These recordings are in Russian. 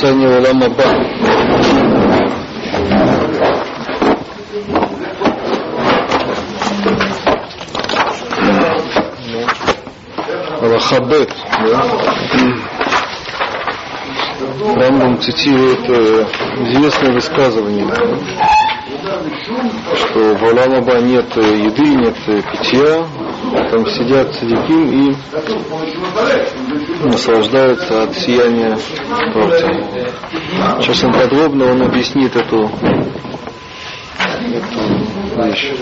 описание Улама Ба. Аллахабет, да? Рамбам цитирует э, известное высказывание, что в Аламаба нет еды, нет питья, там сидят садиким и наслаждаются от сияния Творца. Сейчас он подробно он объяснит эту, эту вещь.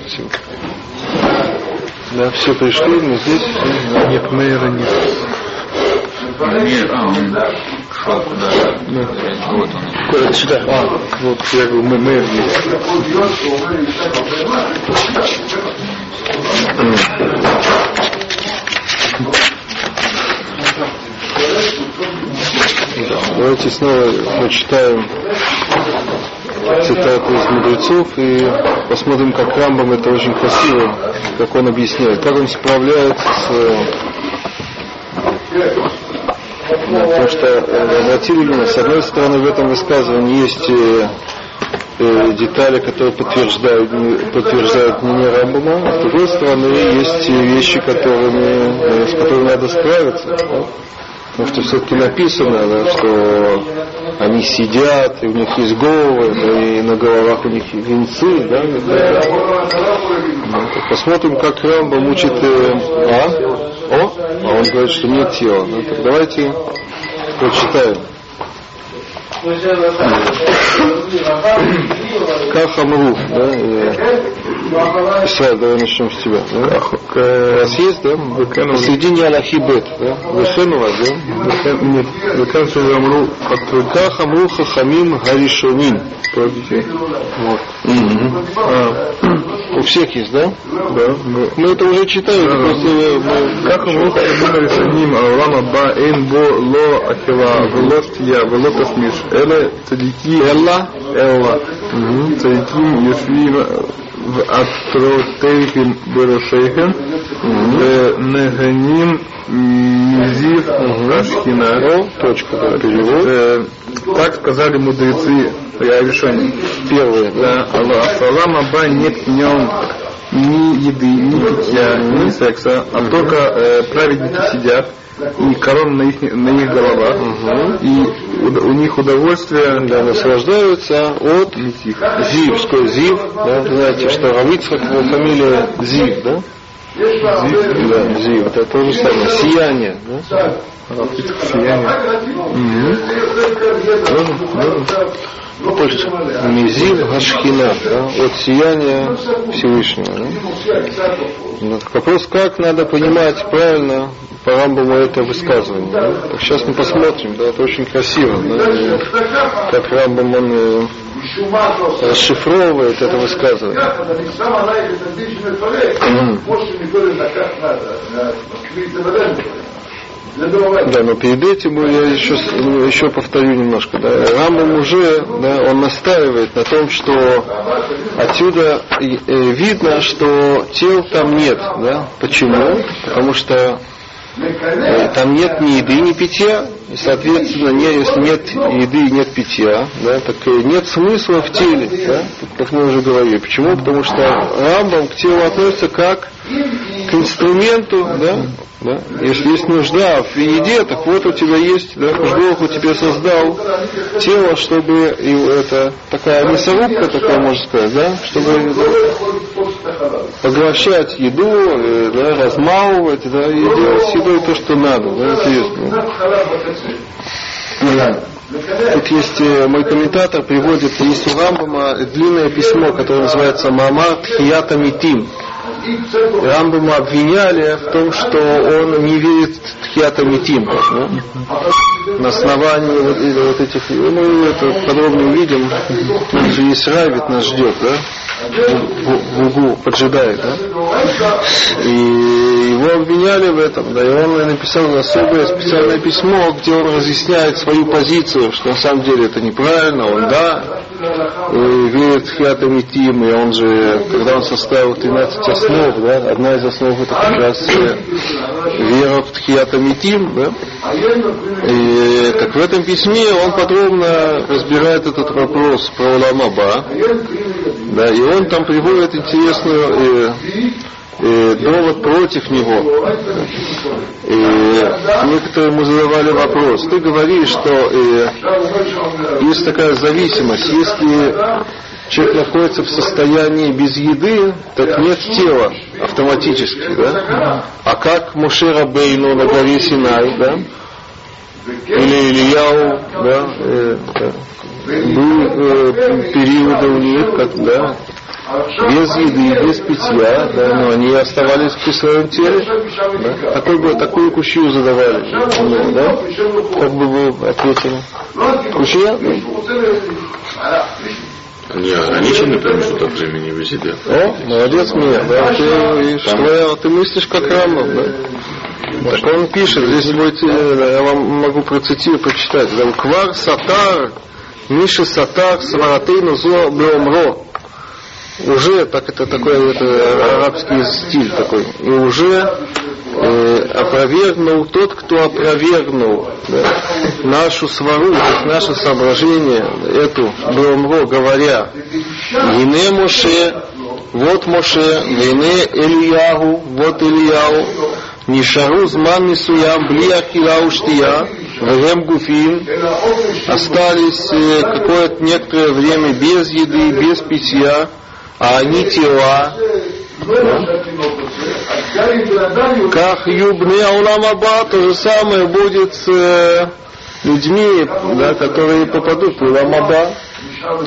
Спасибо. Да, все пришли, но здесь нет мэра, нет. Мир, а, он шел куда-то. Вот он. Куда сюда? А, вот я говорю, мы мэр есть. Давайте снова прочитаем цитату из мудрецов и посмотрим, как Рамбам это очень красиво, как он объясняет, как он справляется с э, да, потому что э, обратили внимание, с одной стороны в этом высказывании есть э, э, детали, которые подтверждают, подтверждают мнение Рамбама, а с другой стороны есть вещи, которыми, э, с которыми надо справиться. Потому что все-таки написано, да, что они сидят, и у них есть головы, да, и на головах у них венцы. Да, да. Ну, посмотрим, как Рамбам учит... э, а? О? А он говорит, что нет тела. Ну, так давайте прочитаем. Как Амру, да? э, Исраиль, давай начнем с тебя. Да? У вас есть, да? Посредине Аллахи Бет, да? Вышен у вас, да? Нет, Веканцу Амру от Как Амру Хахамим Гаришоним. Вот. А, у всех есть, да? Да. мы- это уже читали, это просто э, мы- Как Амру Хабим Рисаним Алама Ба Эйн Бо Ло Ахила Вело Штия Вело Тасмиш Эле Цадики Элла Элла Цадиким Юшвим в Атротейхим Берошейхем Неганим Мизив Ашхина О, точка, перевод. Так сказали мудрецы я решение. Первое, да? Аллах. Салам Аба нет в нем ни еды, ни питья, ни секса, а только э, праведники сидят, и корона на их, на их головах, и у, у них удовольствие Да, наслаждаются от них. Зив, что Зив, да, знаете, что Равицхак его фамилия Зив, да? Зив, да, Зив, это то же самое, сияние, да? Ну, пусть Мизив Гашхина, да, от сияния Всевышнего. Ну, Вопрос, как надо понимать правильно по Рамбаму это высказывание. Сейчас мы посмотрим, да, это очень красиво, как Рамбам он э, расшифровывает это высказывание. Да, но перед этим я еще, ну, еще повторю немножко. Да. Рамбам уже, да, он настаивает на том, что отсюда э, видно, что тел там нет. Да. Почему? Потому что э, там нет ни еды, ни питья, и, соответственно, не, если нет еды и нет питья, да, так э, нет смысла в теле, да, как мы уже говорили. Почему? Потому что Рамбам к телу относится как к инструменту, да, да? Если есть нужда в еде, так вот у тебя есть, да, Бог у тебя создал тело, чтобы и это такая мясорубка, такая можно сказать, да, чтобы да, поглощать еду, э, да, размалывать, да, и делать с то, что надо, да, это есть. да. Тут есть э, мой комментатор приводит, есть Рамбама длинное письмо, которое называется Мамар Тхията Митим. Рамбама обвиняли в том, что он не верит в Тхиатамитим. Да? На основании вот, вот этих, мы это подробно увидим, тут нас ждет, да? в углу поджидает, да? И его обвиняли в этом, да, и он написал особое специальное письмо, где он разъясняет свою позицию, что на самом деле это неправильно, он да, и верит в Хиатамитим, и он же, когда он составил 13 основ, да, одна из основ это как раз э, вера в Тхиатамитим, да, и так в этом письме он подробно разбирает этот вопрос про Уламаба, да, и он там приводит интересную э, э, довод против него. И некоторые ему задавали вопрос. Ты говоришь, что э, есть такая зависимость. Если человек находится в состоянии без еды, так нет тела автоматически, да? А как Мушера Бейну на горе Синай, да? Или Ильяу, да? Э, да? Был э, периоды у них, как, да, без еды, без питья, да, но они оставались в своем теле. Да? Такой бы, такую кущу задавали. Ну, да? Как бы вы ответили? Кущия? Не ограниченный промежуток времени без еды. О, молодец меня, да, ты, что, ты мыслишь как Рамбов, да? Так он пишет, здесь будете, я вам могу процитировать, прочитать. Квар сатар, Миши сатар, сваратейну зо бломро уже, так это такой это арабский стиль такой, и уже э, опровергнул тот, кто опровергнул да, нашу свару, то есть наше соображение, эту Бромро, говоря, Гине Моше, вот Моше, Гине Ильягу, вот Ильяу, Нишару зман мисуям бли ахила уштия, вегем гуфин, остались э, какое-то некоторое время без еды, без питья, а они тела. Как юбны ауламаба, то же самое будет с э, людьми, да, которые попадут в уламаба,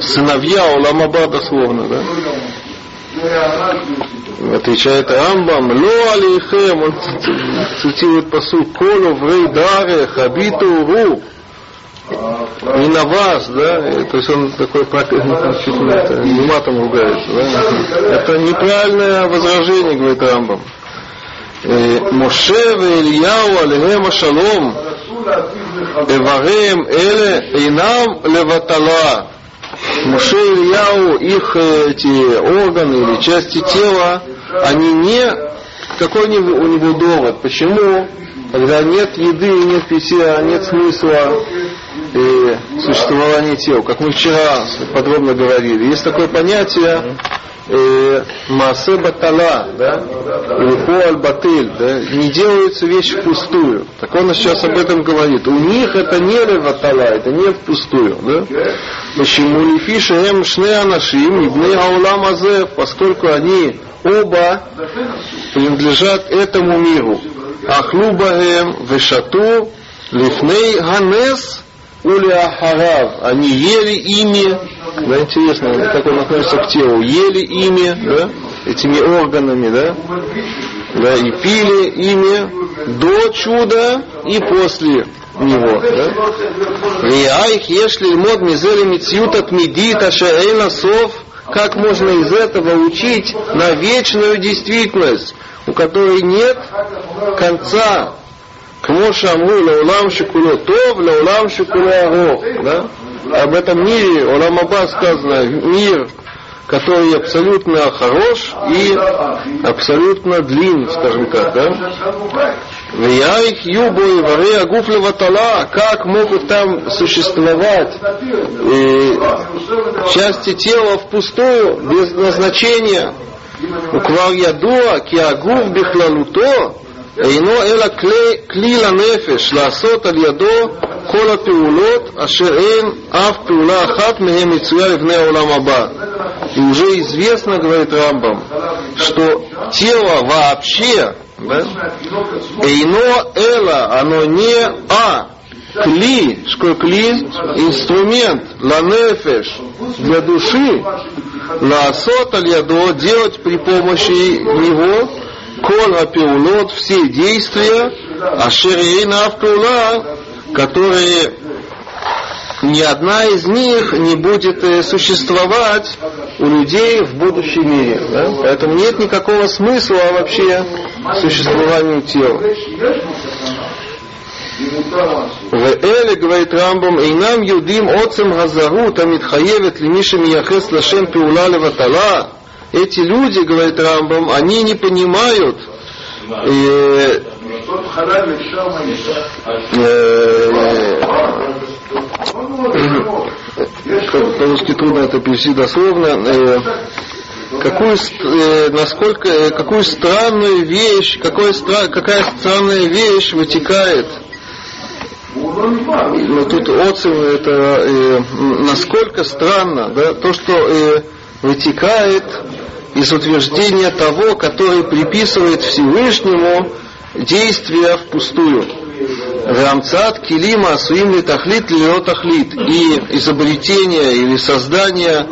сыновья уламаба дословно, да. Отвечает Рамбам, ло алейхем, он цитирует посуд, колу в рейдаре хабиту ру, не на вас, да, то есть он такой чуть не матом ругается, да, это неправильное возражение, говорит Рамбам. Моше Ильяу алейхем шалом, Эварем эле инам леватала. Моше и Ильяу, их эти органы или части тела, они не какой у него довод. Почему? Когда нет еды, нет питья, нет смысла и существования тела. Как мы вчера подробно говорили. Есть такое понятие э, Масе Батала, да, или Хуаль Батыль, да, не делаются вещи впустую. Так он сейчас об этом говорит. У них это не Леватала, это не впустую. Да? Почему Лифиша Эм Шне Анашим, Ибне Аулам Азе, поскольку они оба принадлежат этому миру. Ахлубаем Вешату Лифней Ганес Уля Они ели ими, да, интересно, как он относится к телу, ели ими, да, этими органами, да, да, и пили ими до чуда и после него. Да? Риайх, если мод мизели мицют от медита шаэйна сов, как можно из этого учить на вечную действительность, у которой нет конца. Кмо шамру лаулам шикуло тов, лаулам шикуло аро. Да? Об этом мире, Олам Аба сказано, мир, который абсолютно хорош и абсолютно длин, скажем так, да? Вияих юбо и варе ватала, как могут там существовать и части тела впустую, без назначения. Уквар ядуа, киагув бихлалуто, אינו אלא כלי, כלי לנפש לעשות על ידו כל הפעולות אשר אין אף פעולה אחת מהן מצויה לבני העולם הבא. И уже известно, говорит Рамбам, что тело вообще, да, эйно эла, оно не а, кли, что кли, инструмент, ланефеш, для души, лаасот аль делать при помощи него кол апеулот, все действия, ашерейна авпеула, которые ни одна из них не будет э, существовать у людей в будущем мире. Да? Поэтому нет никакого смысла вообще существованию тела. ואלה, говорит Рамбам, אינם יודעים עוצם הזרות המתחייבת למי שמייחס לשם פעולה לבטלה. эти люди, говорит Рамбам, они не понимают э, э, по-русски трудно это перевести дословно, э, какую, э, насколько, э, какую странную вещь, какой, какая странная вещь вытекает. Но тут отзыв это э, насколько странно, да, то, что э, вытекает из утверждения того, который приписывает Всевышнему действия впустую. Рамцат килима суим тахлит ли тахлит. И изобретение или создание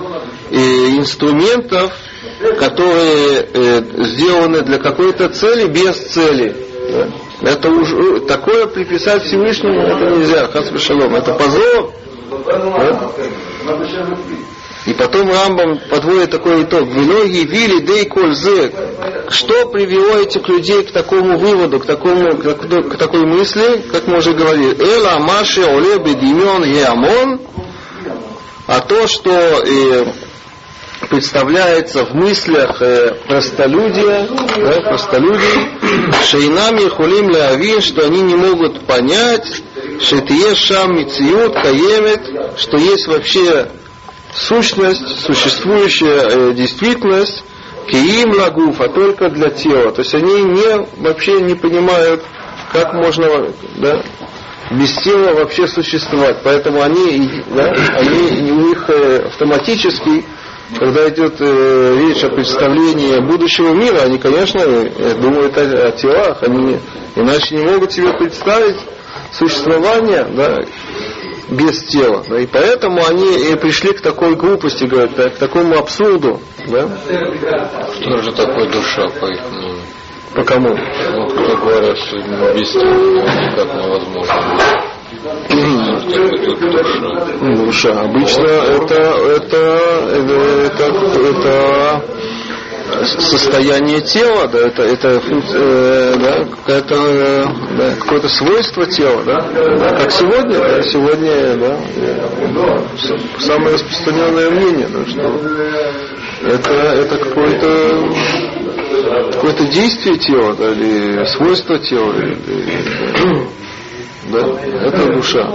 э, инструментов, которые э, сделаны для какой-то цели без цели. Это уже такое приписать Всевышнему это нельзя, хасбешалом. Это позор. Да? И потом Рамбам подводит такой итог. Многие вили дей кользе. Что привело этих людей к такому выводу, к, такому, к, такой мысли, как мы уже говорили. Эла маши оле бедимен еамон. А то, что э, представляется в мыслях э, простолюдия, да, простолюдий, шейнами хулим леавин, что они не могут понять, шетие шам мициют каемет, что есть вообще сущность, существующая э, действительность, киим лагуф, а только для тела. То есть они не, вообще не понимают, как можно да, без тела вообще существовать. Поэтому они, да, они у них э, автоматически когда идет э, речь о представлении будущего мира, они, конечно, э, думают о, о телах, они иначе не могут себе представить существование да, без тела. Да, и поэтому они и пришли к такой глупости, говорят, да, к такому абсурду. Да. Что же такое душа, по их мнению? По кому? Ну, кто говорят, что без тела никак невозможно. Душа. Обычно это, это, это, это, состояние тела, да, это, это э, да, какое-то, да, какое-то свойство тела, да, да как сегодня, да, сегодня, да, самое распространенное мнение, да, что это, это какое-то какое-то действие тела, да, или свойство тела, или, или, да? Это душа.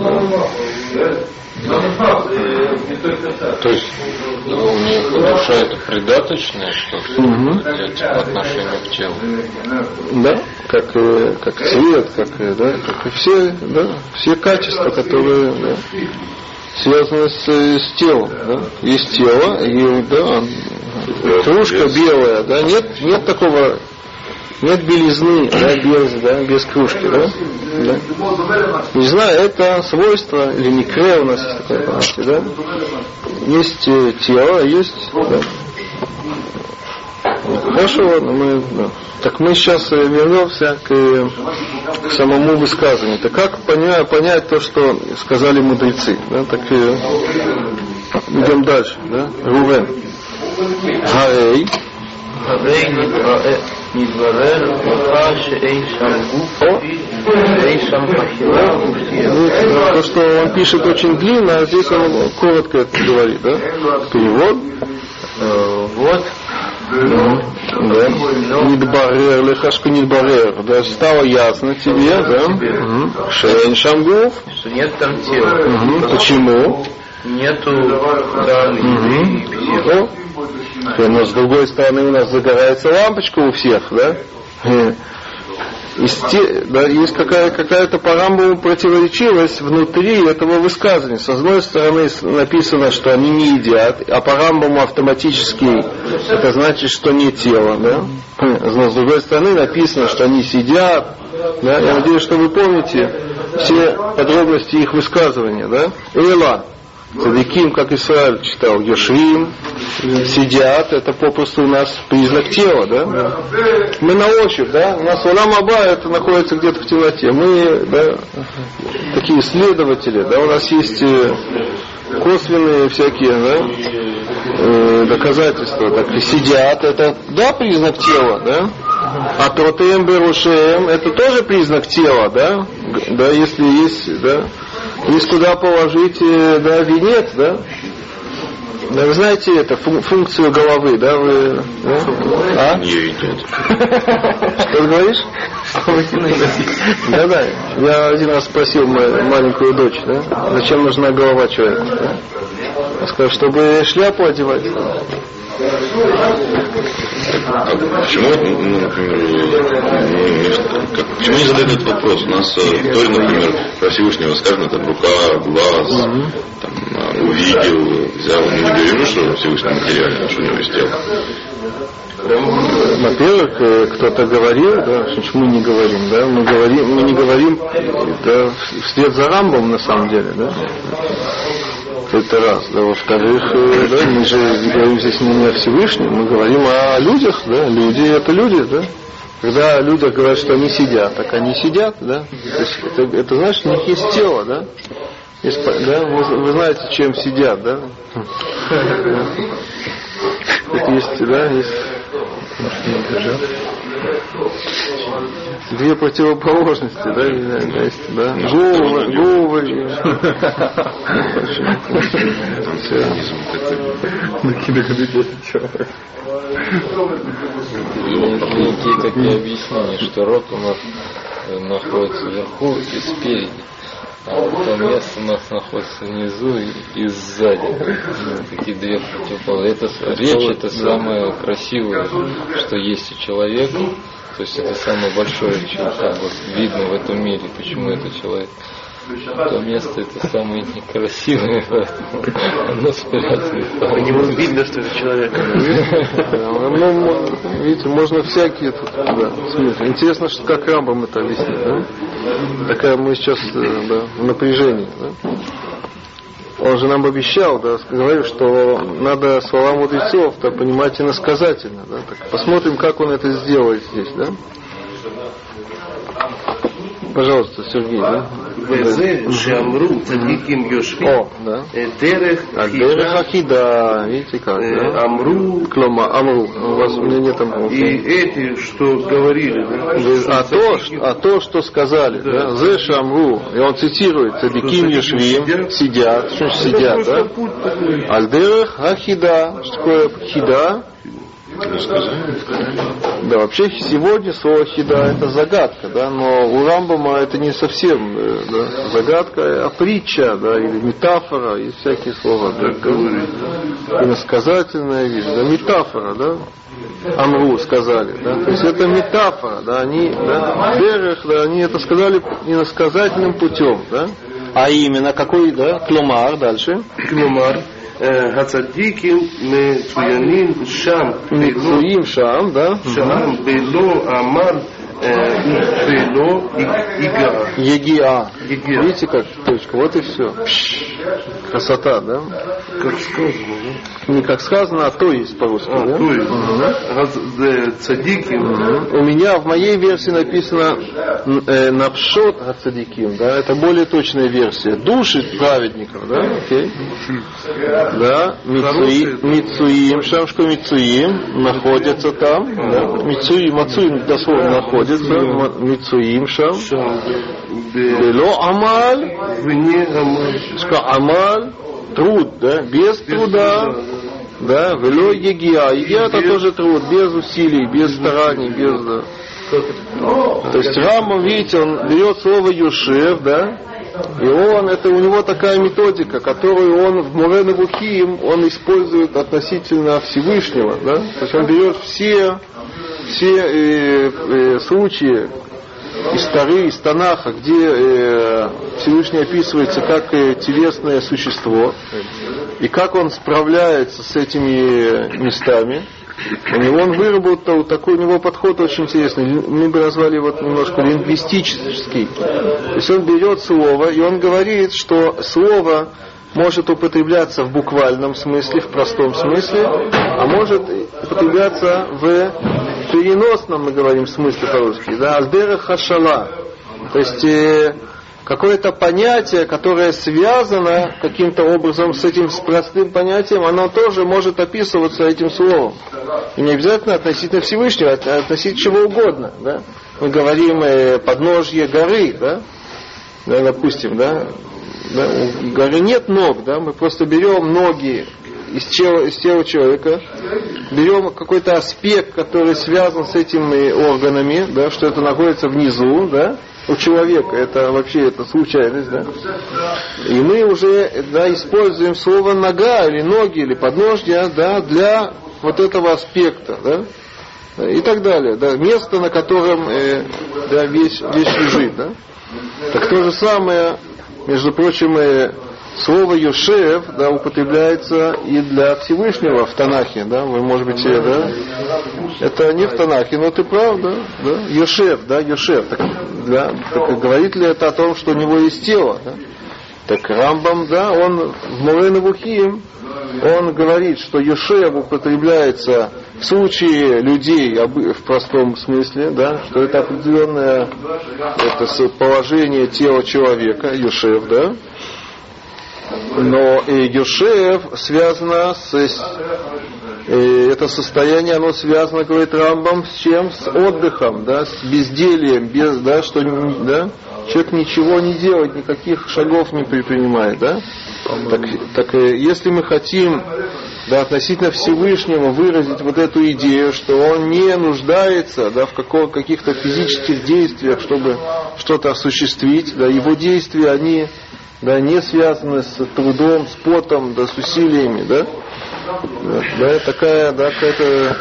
То есть ну, у них душа это придаточное что-то угу. по отношению к телу. Да, как, как цвет, как, да, как и все, да, все качества, которые да, связаны с, с телом. Да. Есть тело, и да, кружка белая, да, нет, нет такого нет белизны, да, без, да, без кружки, да? да? Знаю, это свойство, или не кре у нас есть такое понятие, да? Есть э, тело, есть, да? Хорошо, мы, да. так мы сейчас э, вернемся к, к самому высказыванию. Так как понять, понять то, что сказали мудрецы? Да? Так э, идем дальше. Да? Рувен. Гарей. מתברר לך שאין שם גוף, ואין שם אכילה То, что он пишет очень длинно, а здесь он коротко это говорит, да? Перевод. Вот. Да. Нидбарер, лехашка нидбарер. Да, стало ясно тебе, да? Шейн шамгуф. Что нет там тела. Почему? Нету данных. Угу. Но с другой стороны у нас загорается лампочка у всех, да? Есть, да, есть какая, какая-то по Рамбову противоречивость внутри этого высказывания. С одной стороны написано, что они не едят, а по Рамбову автоматически это значит, что не тело. Да? Но с другой стороны написано, что они сидят. Да? Я надеюсь, что вы помните все подробности их высказывания. Да? Эла, Цадиким, как Исраиль читал, Йошвим, сидят, это попросту у нас признак тела, да? Мы на ощупь, да? У нас Улам Аба это находится где-то в темноте. Мы, да, такие исследователи, да, у нас есть э, косвенные всякие, да, э, доказательства, так сидят, это, да, признак тела, да? А протеем берушеем это тоже признак тела, да? Да, если есть, да, есть куда положить, э, да, венец, да? Да, вы знаете это, функцию головы, да, вы... Да? А? Не идет. Что ты говоришь? Да, да. Я один раз спросил мою маленькую дочь, да, зачем нужна голова человека. Да? Сказал, чтобы шляпу одевать. Почему, ну, например, как, почему не задают этот вопрос? У нас э, в Торе, например, про Всевышнего сказано, там, рука, глаз, там, а, увидел, взял. Мы не говорим, что Всевышний материально, что у него есть тело. Во-первых, э, кто-то говорил, да, мы не говорим, да, мы говорим, мы не говорим да, вслед за Рамбом на самом деле, да. Это раз. Да, во-вторых, э, да, мы же говорим здесь не о Всевышнем, мы говорим о людях, да, люди это люди, да. Когда люди говорят, что они сидят, так они сидят, да. То есть это, это значит, у них есть тело, да. Есть, да, вы, вы знаете, чем сидят, да? Есть, да, есть Две противоположности, да, есть, да. Головы, головы. Некие такие объяснения, что рот у нас находится вверху и спереди. А то место у нас находится внизу и, и сзади. Такие две противоположности. Это, речь это самое красивое, что есть у человека. То есть это самое большое, что как бы видно в этом мире, почему это человек. То место это самое некрасивое, поэтому оно спрятано. По нему видно, что это человек. Ну, видите, можно всякие тут, да, смыслы. Интересно, что как Рамбам это объяснит, да? Такая мы сейчас э, да, в напряжении, да? Он же нам обещал, да, говорил, что надо слова мудрецов-то понимать иносказательно. Да? Так посмотрим, как он это сделает здесь, да? Пожалуйста, Сергей, да? везе шамру цадиким йошвим дерех дерех э, ахида, а видите как, э, да? Амру. Клома, амру. У вас у меня. И эти, что говорили. А то, а то, что сказали, да? Зе шамру. И он цитирует, цадиким йошвим, сидят. Что сидят, да? Альдерех ахида. Что такое хида? Да, вообще сегодня слово хида это загадка, да, но у Рамбама это не совсем э, да, загадка, а притча, да, или метафора, и всякие слова, да, иносказательная вещь, да, метафора, да, Амру сказали, да, то есть это метафора, да, они, да, Берех, да, они это сказали иносказательным путем, да, а именно какой, да, клумар дальше? Клумар. הצדיקים מצוינים שם. מצויים שם, да? שם, בלא עמל Бело Игиа. Егиа. Видите, как точка? Вот и все. Красота, да? Как сказано, да? Не как сказано, а то есть по-русски, а, да? То есть. Угу. Цадики. Угу. У меня в моей версии написано э, Напшот Цадиким, да? Это более точная версия. Души праведников, да? Окей. Да. Мицуим, Шамшко Мицуим находятся там. Да? Мицуим, Мацуим дословно находится Мицуим Шам. Бело Амаль. Амаль. Труд, да? Без труда. Да, вело егия. Егия это тоже труд, без усилий, без стараний, без... Да. То есть Рамбам, видите, он берет слово Юшев, да, и он, это у него такая методика, которую он в Мурен Рухим, он использует относительно Всевышнего, да, то есть он берет все все э, э, случаи из Тары, из Танаха, где э, Всевышний описывается как э, телесное существо, и как он справляется с этими местами, у него он выработал такой у него подход очень интересный. Мы бы назвали его немножко лингвистический. То есть он берет слово, и он говорит, что слово может употребляться в буквальном смысле, в простом смысле, а может употребляться в переносном, мы говорим, смысле по-русски, да, аздера хашала. То есть э, какое-то понятие, которое связано каким-то образом с этим с простым понятием, оно тоже может описываться этим словом. И не обязательно относительно Всевышнего, а относительно чего угодно. Да? Мы говорим э, подножье горы, да? Да, допустим, да? Да? Горы нет ног, да? мы просто берем ноги из тела, из тела человека, берем какой-то аспект, который связан с этими органами, да, что это находится внизу, да, у человека, это вообще это случайность, да. И мы уже да, используем слово нога или ноги или подножья да, для вот этого аспекта, да, и так далее, да, место, на котором э, да, вещь, вещь лежит, да. Так то же самое, между прочим, слово Йошев да, употребляется и для Всевышнего в Танахе, да, вы, может быть, да, это не в Танахе, но ты прав, да, да, Йошев, да, Йошев, так, да, так говорит ли это о том, что у него есть тело, да? Так Рамбам, да, он в Мурена Вухим, он говорит, что Йошев употребляется в случае людей в простом смысле, да, что это определенное это положение тела человека, Йошев, да, но и Гюшев связано с... И это состояние, оно связано, говорит Рамбам, с чем? С отдыхом, да, с бездельем, без, да, что, да, человек ничего не делает, никаких шагов не предпринимает, да? Так, так если мы хотим да, относительно Всевышнего выразить вот эту идею, что он не нуждается да, в какого, каких-то физических действиях, чтобы что-то осуществить, да, его действия, они да, не связаны с трудом, с потом, да, с усилиями, да, да, такая, да, какая-то,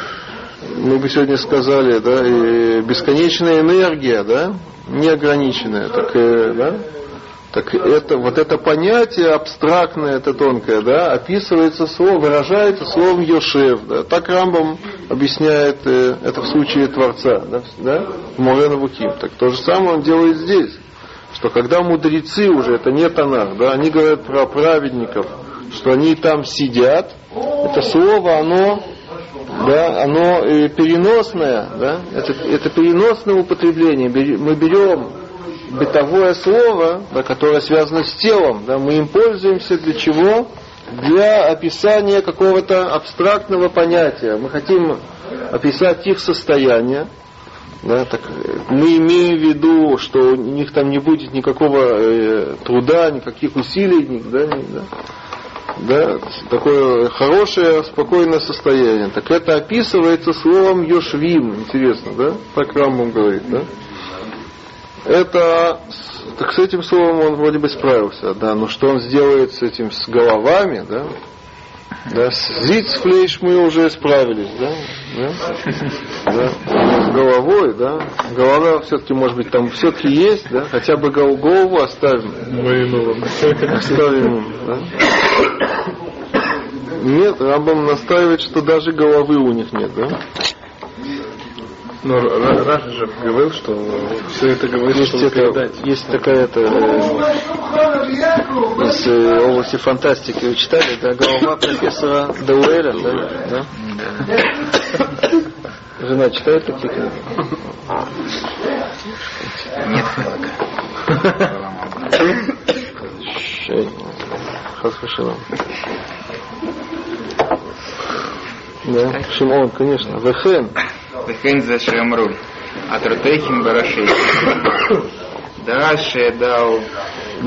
мы бы сегодня сказали, да, и бесконечная энергия, да, неограниченная, так, э, да, так это, вот это понятие абстрактное, это тонкое, да, описывается словом, выражается словом Йошев, да, так Рамбам объясняет э, это в случае Творца, да, да? В Морена Вуким. Так то же самое он делает здесь что когда мудрецы уже, это не Танах, да, они говорят про праведников, что они там сидят, это слово, оно, да, оно э, переносное, да, это, это переносное употребление. Мы берем бытовое слово, да, которое связано с телом, да, мы им пользуемся для чего? Для описания какого-то абстрактного понятия. Мы хотим описать их состояние, да, так мы имеем в виду, что у них там не будет никакого э, труда, никаких усилий, да, да, да, такое хорошее, спокойное состояние. Так это описывается словом Йошвим, интересно, да, так Рамбам говорит, да. Это, так с этим словом он вроде бы справился, да, но что он сделает с этим, с головами, да, да, с зицфлейш мы уже справились, да? да? да? С головой, да? Голова все-таки, может быть, там все-таки есть, да? Хотя бы голову оставим. Оставим, да? Нет, Рамбам настаивает, что даже головы у них нет, да? Но Раша же говорил, что все это говорит, есть чтобы это, передать. Есть такая-то из э, области фантастики вы читали, да, голова профессора Дауэля, да? да? Жена читает такие книги? Нет, Хасвашалам. Да, Шимон, конечно. Вехен. וכן זה שאמרו, אטרותיכם בראשי. דעה שידעו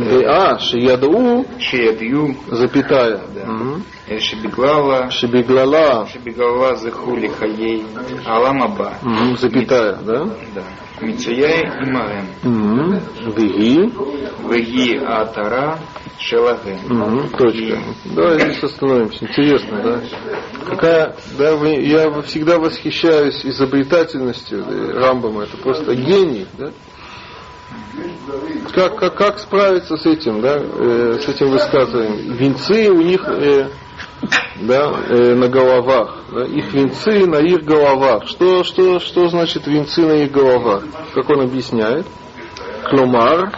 דעה שידעו שידעו запятая да. Э, Шебеглала. Шебеглала. Шебеглала захули хаей. Аламаба. Угу, запятая, да? Да. Мицуяй и Марем. Веги. Веги Атара Шелаге. Угу, точка. Давай здесь остановимся. Интересно, да? Какая, да, я всегда восхищаюсь изобретательностью Рамбама. Это просто гений, да? Как, как, как справиться с этим, да, э, с этим высказыванием? Венцы у них э, да, э, на головах. Да, их венцы на их головах. Что, что, что значит венцы на их головах? Как он объясняет? Кломар,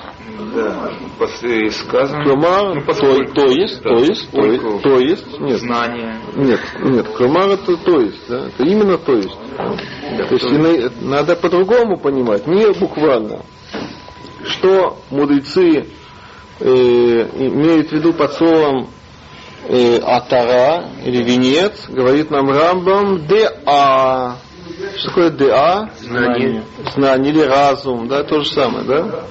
Да. После сказано. Клумар, Ну, то, поскольку- то есть, да, то есть, то есть, то есть, нет, Знание. нет, нет, клумар это то есть, да, это именно то есть. То есть ина- надо по-другому понимать, не буквально. Что мудрецы э, имеют в виду под словом э, атара или венец, говорит нам Рамбам, деа. Что такое деа? Знание. Знание или разум, да, то же самое, да?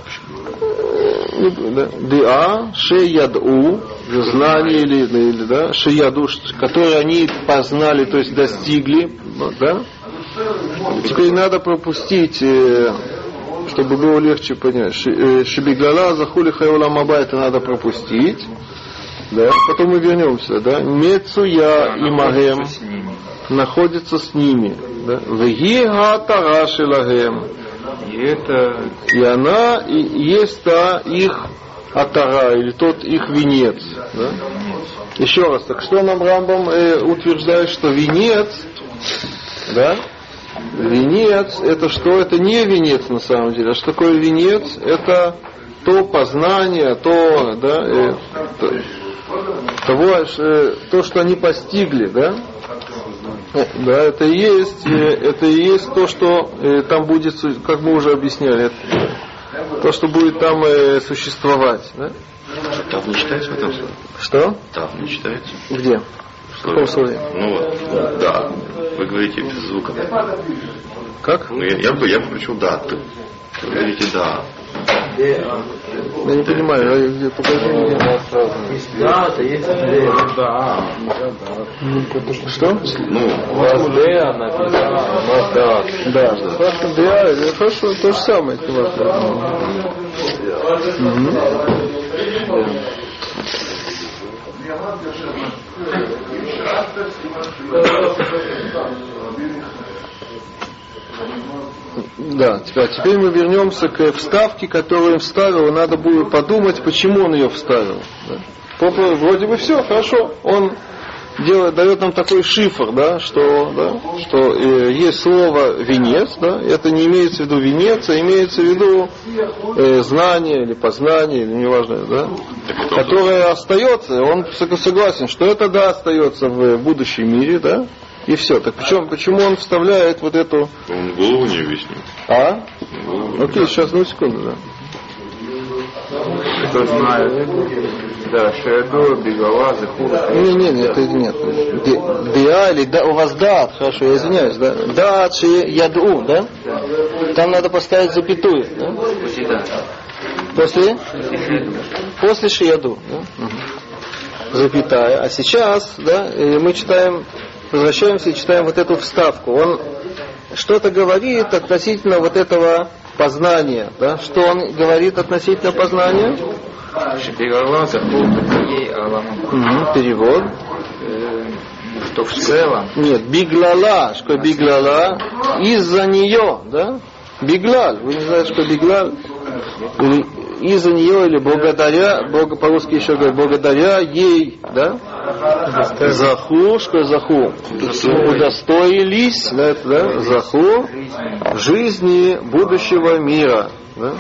Не- да. Шеяду, знание или, или да, шеяду, которые они познали, то есть достигли, да? Теперь надо пропустить, э, чтобы было легче понять. Ши- э, Шибиглала, Захули Хайола Маба, это надо пропустить. Да? Потом мы вернемся. Да? Мецуя и Магем находится с ними. Да? Вегига Тарашилагем. И это И она и есть та их атара, или тот их венец. Да? Еще раз, так что нам Рамбам э, утверждает, что венец, да, венец, это что? Это не венец на самом деле. А что такое венец? Это то познание, то, да, э, то, того, э, то, что они постигли, да, да, это и есть, э, это и есть то, что э, там будет, как мы уже объясняли, то, что будет там существовать. Да? Тав не читается в этом слове? Что? Тав не читается? Где? В каком слове? Ну вот, да. Вы говорите без звука. Как? Ну, я, я бы, я бы включил да. Вы говорите да. Я не понимаю, а где, покажи мне. Да, это есть да. Что? Ну, Д написано, нас да. Да, хорошо, то же самое. Мгм. Да, теперь, теперь мы вернемся к вставке, которую он вставил. Надо будет подумать, почему он ее вставил. Да. Вроде бы все, хорошо. Он делает, дает нам такой шифр, да, что, да, что э, есть слово венец, да, это не имеется в виду венец, а имеется в виду э, знание или познание, или неважно, да, которое остается, он сог- согласен, что это да остается в будущем мире, да, и все. Так причем, почему он вставляет вот эту, он голову не объяснил. а? Голову. Окей, сейчас, ну секунду, да. кто знает. Да, Шеду, Бегала, Захура. Не, не, не, это нет. Или да, у вас дат, хорошо, я извиняюсь, да? Дат ши яду, да? Там надо поставить запятую, да? После? После шияду, да? Запятая. А сейчас, да, э, мы читаем, возвращаемся и читаем вот эту вставку. Он что-то говорит относительно вот этого познания, да? Что он говорит относительно познания? Перевод. Э, Что в целом Нет, биглала, что биглала, из-за нее, да? Биглаль, вы не знаете, что биглаль? Из-за нее, или благодаря, Бога по-русски еще говорят, благодаря ей, да? Заху, что заху? Удостоились, да, это, да? Заху жизни будущего мира, да?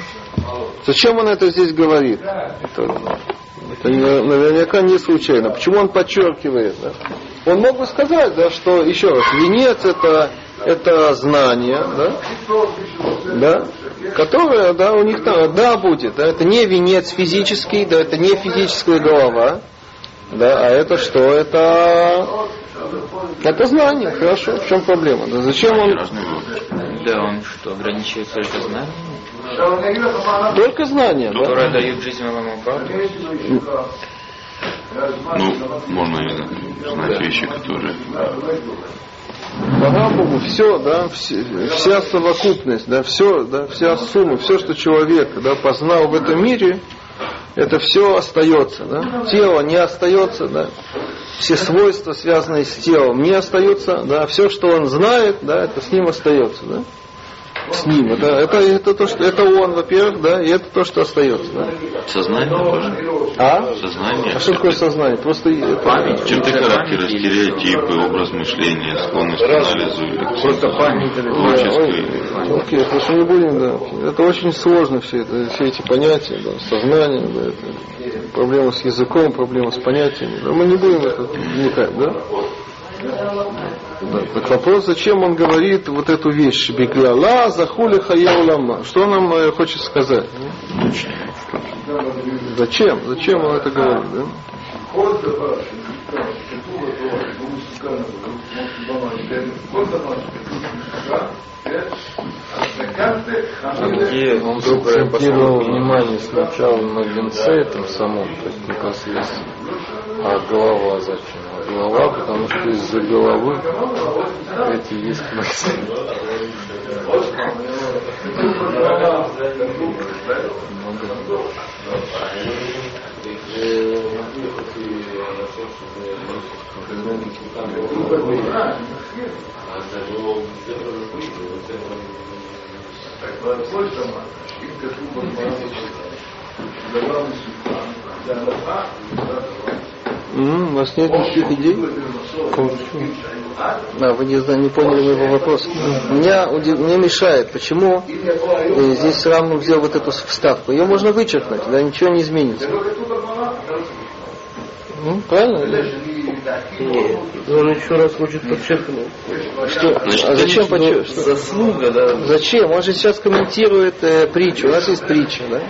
Зачем он это здесь говорит? Это, это наверняка не случайно. Почему он подчеркивает? Да? Он мог бы сказать, да, что еще раз, венец это, это знание, да, да, которое, да, у них там, да, будет, да, это не венец физический, да, это не физическая голова, да, а это что? Это, это знание, хорошо, в чем проблема? Да, зачем он Да, он что, ограничивается только знанием, только знание, да? которое дает жизнь Аламаба? Ну, можно знать вещи, которые... По Рамбаму все, да, все- вся совокупность, да, все, да, вся сумма, все, что человек да, познал в этом мире, это все остается. Да. Тело не остается, да. все свойства, связанные с телом, не остаются. Да. Все, что он знает, да, это с ним остается. Да. С ним. Это, это, это, то, что, это он, во-первых, да, и это то, что остается. Да. Сознание тоже. А? Сознание. А что такое сознание? Просто это, Черты характера, стереотипы, образ мышления, склонность к анализу. Просто память. Творческое. Окей, просто не будем, да. Это очень сложно все это, все эти понятия, да, сознание, да, это проблема с языком, проблема с понятиями. Да, мы не будем это вникать, да? Да, так вопрос, зачем он говорит вот эту вещь? Бегляла, захули хаяулама. Что он нам э, хочет сказать? Зачем? Зачем он это говорит? Да? Где он акцентировал внимание сначала на венце этом самом, то есть непосредственно, а голова зачем? Голова, потому что из-за головы эти есть мысли. М, У вас нет никаких идей? Да, вы не, не поняли моего вопроса. Меня, мне мешает, почему э, здесь Рамбам взял вот эту вставку. Ее можно вычеркнуть, да, ничего не изменится. Ну, правильно? Он еще раз хочет подчеркнуть. Что? Значит, а зачем конечно, подчер- что? Заслуга, да. Зачем? Он же сейчас комментирует э, притчу. У нас есть притча, да?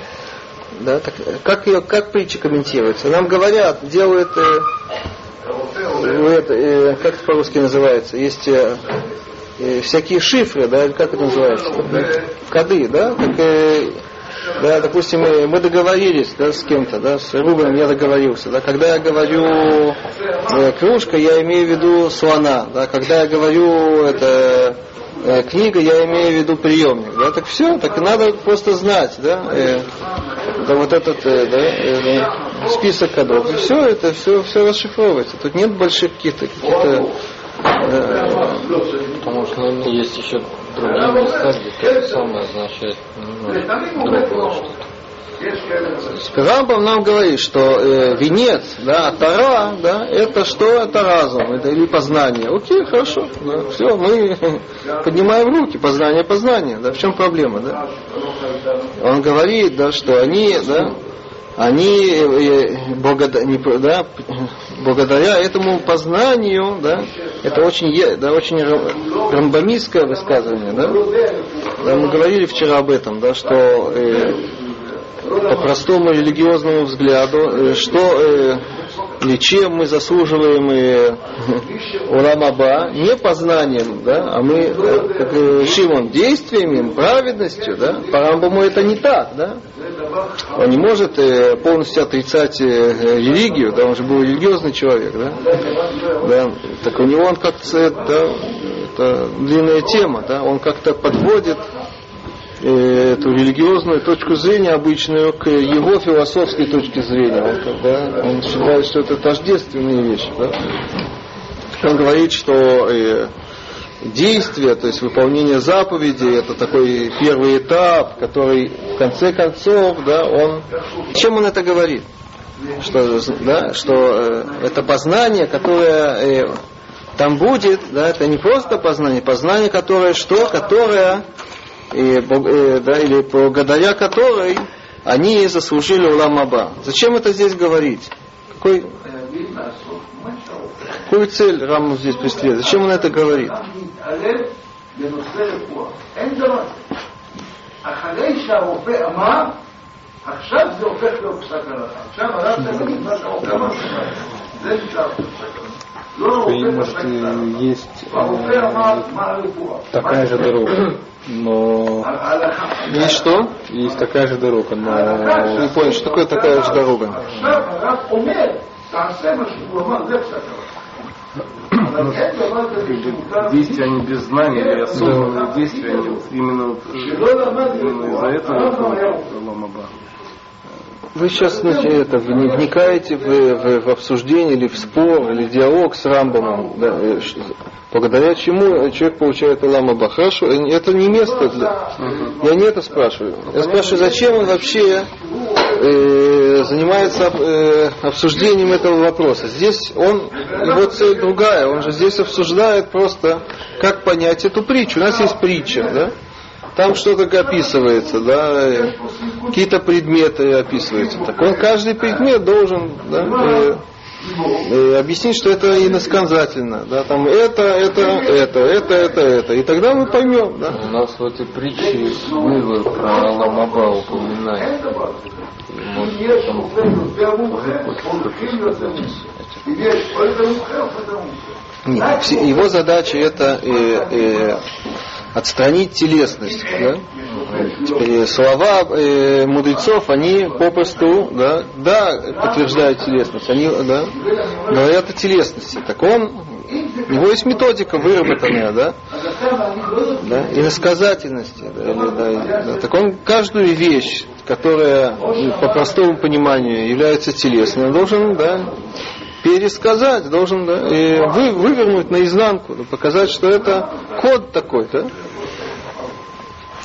Да, так э, как ее, как притча комментируется? Нам говорят, делают, э, это, э, как это по-русски называется? Есть э, э, всякие шифры, да, как это называется? Коды, да? Так, э, да, допустим, мы, мы договорились, да, с кем-то, да, с Рубином я договорился, да, когда я говорю э, кружка, я имею в виду слона, да, когда я говорю это э, книга, я имею в виду приемник, да, так все, так надо просто знать, да, э, да вот этот э, да, э, список кодов, и все это, все, все расшифровывается, тут нет больших каких-то, каких-то э, Потому что, наверное, есть еще другие места, где то же самое означает немножко другое. что-то. Рамбам нам говорит, что э, венец, да, тара, да, это что? Это разум, это или познание. Окей, хорошо, да, все, мы поднимаем руки, познание, познание, да, в чем проблема, да? Он говорит, да, что они, да, они э, благода- не про- да, благодаря этому познанию, да, это очень, да, очень рам- рамбамистское высказывание, да, Да, мы говорили вчера об этом, да, что э, по простому религиозному взгляду, э, что э, или чем мы заслуживаем э, уламаба, не познанием, да, а мы, как Шимон, действиями, праведностью, да, по Рамбаму это не так, да. Он не может полностью отрицать религию, да, он же был религиозный человек, да. да. Так у него он как-то, да, это длинная тема, да, он как-то подводит эту религиозную точку зрения обычную к его философской точке зрения. Он, да, он считает, что это тождественные вещи. Да? Он говорит, что э, действие, то есть выполнение заповедей, это такой первый этап, который в конце концов, да, он... Чем он это говорит? Что, да, что э, это познание, которое э, там будет, да, это не просто познание, познание, которое что? Которое и, бог- э, да, или благодаря которой они заслужили уламаба. Зачем это здесь говорить? Какой, какую цель Раму здесь преследует? Зачем он это говорит? להתערב בנושא רפואה. אין דבר. אחרי שהרופא אמר, עכשיו זה הופך להיות פסק הלכה. עכשיו הרב תגיד מה שהרופא אמר. זה נשאר פסק הלכה. что им может э, есть э, такая же дорога, но есть что? Есть такая же дорога, но вы поняли, что такое такая же дорога? Действия они без знания или осознанные действия, они именно, э, именно из-за этого ломаба. Вы сейчас знаете, это, вы не вникаете в, в- в обсуждение или в спор, или диалог с Рамбамом, да, э, благодаря чему человек получает Алама Ба. Хорошо, э, это не место для... Я не это спрашиваю. Я спрашиваю, зачем он вообще э, занимается э, обсуждением этого вопроса. Здесь он, его цель другая, он же здесь обсуждает просто, как понять эту притчу. У нас есть притча, да? там что-то описывается, да, э, какие-то предметы описываются. Так он каждый предмет должен да, и объяснить, что это иносказательно, да, там это, это, это, это, это, это, и тогда мы поймем, да. У нас в этой притче было про Ламаба упоминание. Нет, его задача это э, э, отстранить телесность. Да? Теперь слова э, мудрецов, они попросту, да, да, подтверждают телесность, они да, говорят о телесности. Так он, у него есть методика выработанная, да, да, иносказательности. Да, да, да. Так он каждую вещь, которая ну, по простому пониманию является телесной, он должен да, пересказать, должен да, и вы, вывернуть наизнанку, да, показать, что это код такой, да.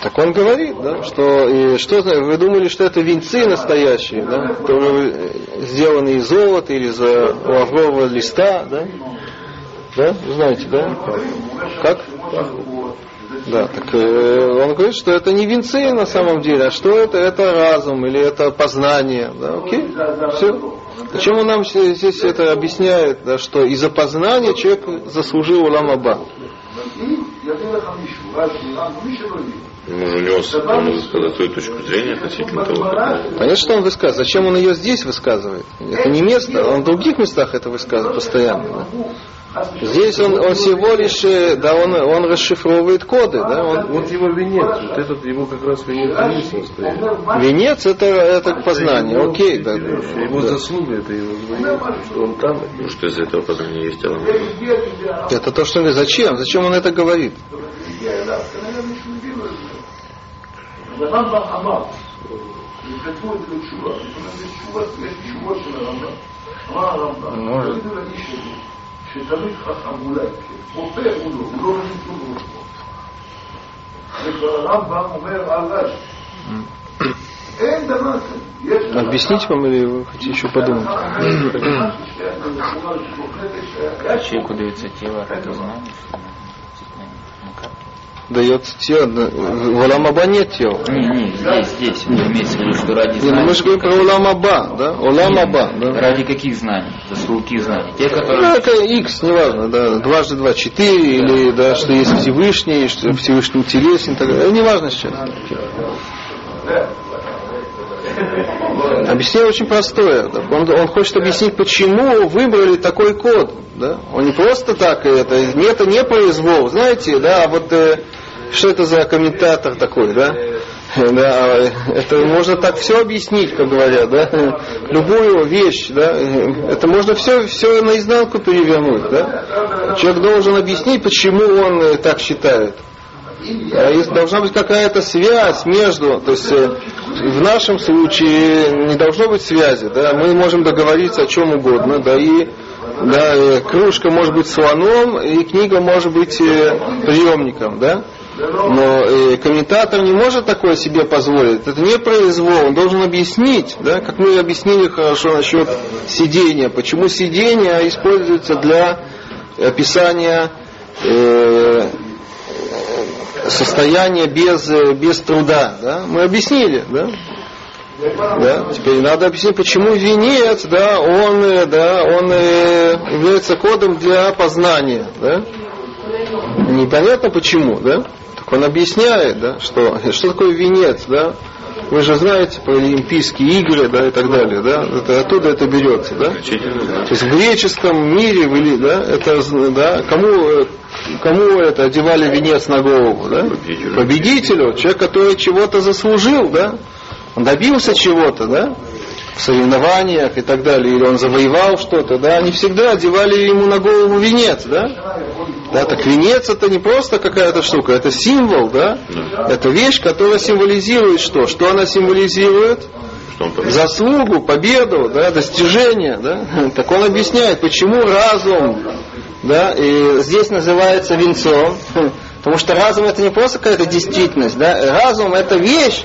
Так он говорит, да, что, и что зна- вы думали, что это венцы настоящие, да, которые э, сделаны из золота или из э, лаврового листа, да? Да, Вы знаете, да? Как? Да, так э, он говорит, что это не венцы на самом деле, а что это? Это разум или это познание. Да, окей? Все. Зачем он нам здесь это объясняет, да, что из-за познания человек заслужил уламаба. Он уже нес, он высказал свою точку зрения относительно того, как... Понятно, что он высказывает. Зачем он ее здесь высказывает? Это не место, он в других местах это высказывает постоянно. Да? Здесь он, он всего лишь, э, да, он, он расшифровывает коды, да? Он... Вот его венец, вот этот его как раз венец стоит. Венец это, это познание окей, да. Его да. заслуга, это его звание, что он там. Ну что из этого познания есть тело? Это то, что он говорит, зачем? Зачем он это говорит? Может. תגידו לאיש הזה, שתמיד חכם אולי, כן, רופא הוא לא, הוא לא מבין כלום ברפואה. וכבר הרמב"ם אומר על רש"י, אין דבר כזה, יש... Объяснить вам или вы хотите еще подумать? Человеку дается тело, это знание, Дается тело, да, в Уламаба нет тела. Не, не, здесь, здесь. Ну, имеется в виду, что ради Не, ну мы знаний. же говорим про Уламаба, да? Уламаба, да? Ради каких знаний? Заслуги знаний. Те, Ну, которые... это X, неважно, да, дважды два четыре, или да, что есть Всевышний, что Всевышний телесен, так далее. Неважно сейчас. Объяснение очень простое. да. Он, он хочет объяснить, почему выбрали такой код. Да? Он не просто так это, это не произвол. Знаете, да, вот э, что это за комментатор такой, да? Да, это можно так все объяснить, как говорят, да? Любую вещь, да? Это можно все, все наизнанку перевернуть, да? Человек должен объяснить, почему он э, так считает. А есть, должна быть какая-то связь между, то есть э, в нашем случае не должно быть связи, да, мы можем договориться о чем угодно, да, и да, э, кружка может быть слоном, и книга может быть приемником, да, но э, комментатор не может такое себе позволить. Это не произвол. Он должен объяснить, да, как мы объяснили хорошо насчет сидения. Почему сидение используется для описания э, состояния без, без труда. Да? Мы объяснили, да? Да? Теперь надо объяснить, почему венец, да, он, э, да, он э, является кодом для познания. Да? Непонятно почему, да? Он объясняет, да, что, что такое венец, да? Вы же знаете про Олимпийские игры, да, и так далее, да? Это, оттуда это берется, да? То есть в греческом мире, в Или- да, это, да, кому, э, кому это одевали венец на голову, да? Победителю. Победителю, человек, который чего-то заслужил, да? Он добился чего-то, да? В соревнованиях и так далее, или он завоевал что-то, да? Они всегда одевали ему на голову венец, да? Да, так венец это не просто какая-то штука, это символ, да? Это вещь, которая символизирует что? Что она символизирует? Что заслугу, победу, да, достижение, да, так он объясняет, почему разум, да, и здесь называется венцом, потому что разум это не просто какая-то действительность, да, разум это вещь,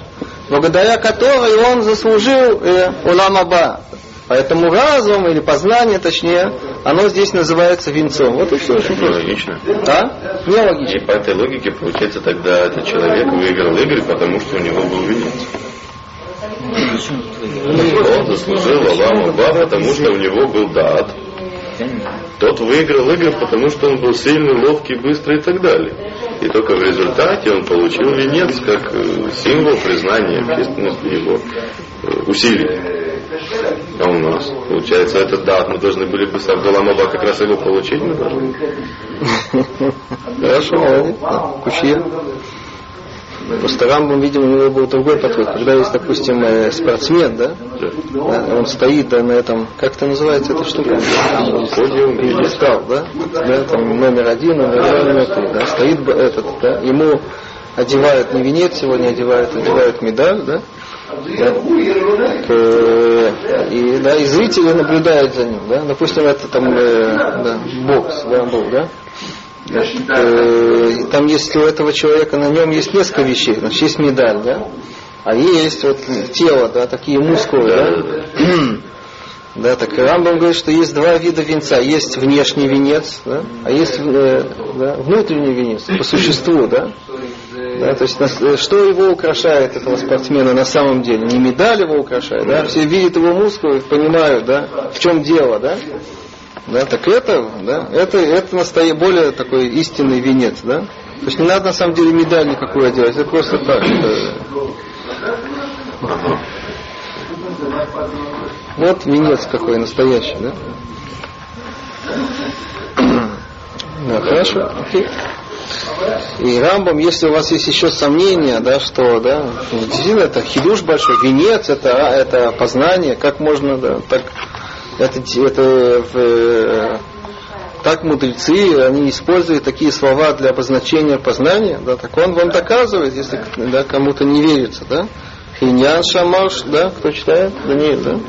благодаря которой он заслужил э, уламаба. Поэтому разум или познание, точнее, оно здесь называется венцом. Вот и все очень просто. Логично. Да? Не И по этой логике, получается, тогда этот человек выиграл игры, потому что у него был венец. Он заслужил Аллаху Ба, потому что у него был дат. Тот выиграл игры, потому что он был сильный, ловкий, быстрый и так далее. И только в результате он получил венец как э, символ признания общественности его э, усилий. А у нас, получается, этот дат мы должны были бы с Абдулламаба как раз его получить. мы должны. Хорошо, Кучье. Просто Рамбам, видимо, у него был другой подход. Когда есть, допустим, э, спортсмен, да, да, он стоит да, на этом, как это называется эта штука? Подиум Пьедестал, да? да, там номер один, номер два, номер три, да, стоит этот, да, ему одевают не венец сегодня одевают, одевают медаль, да, да, э, и, да, и зрители наблюдают за ним, да, допустим, это там э, да, бокс, да, был, да, Значит, э, там если у этого человека на нем есть несколько вещей, значит есть медаль, да, а есть вот тело, да, такие мускулы, да, да, так Рамбам говорит, что есть два вида венца. Есть внешний венец, да, а есть э, да, внутренний венец, по существу, да. Да, то есть э, что его украшает этого спортсмена на самом деле? Не медаль его украшает, да, все видят его мускулы, понимают, да, в чем дело, да. Да, так это, да, это, это настоя, более такой истинный венец, да. То есть не надо на самом деле медаль никакую одевать, это просто так. это- Вот венец какой настоящий, да? Да, хорошо, окей. И Рамбам, если у вас есть еще сомнения, да, что, да, действительно это хидуш большой, венец, это, это познание, как можно, да, так, это, это в, так мудрецы, они используют такие слова для обозначения познания, да, так он вам доказывает, если да, кому-то не верится, да. Хиньян Шамаш, да, кто читает? Даниил, да?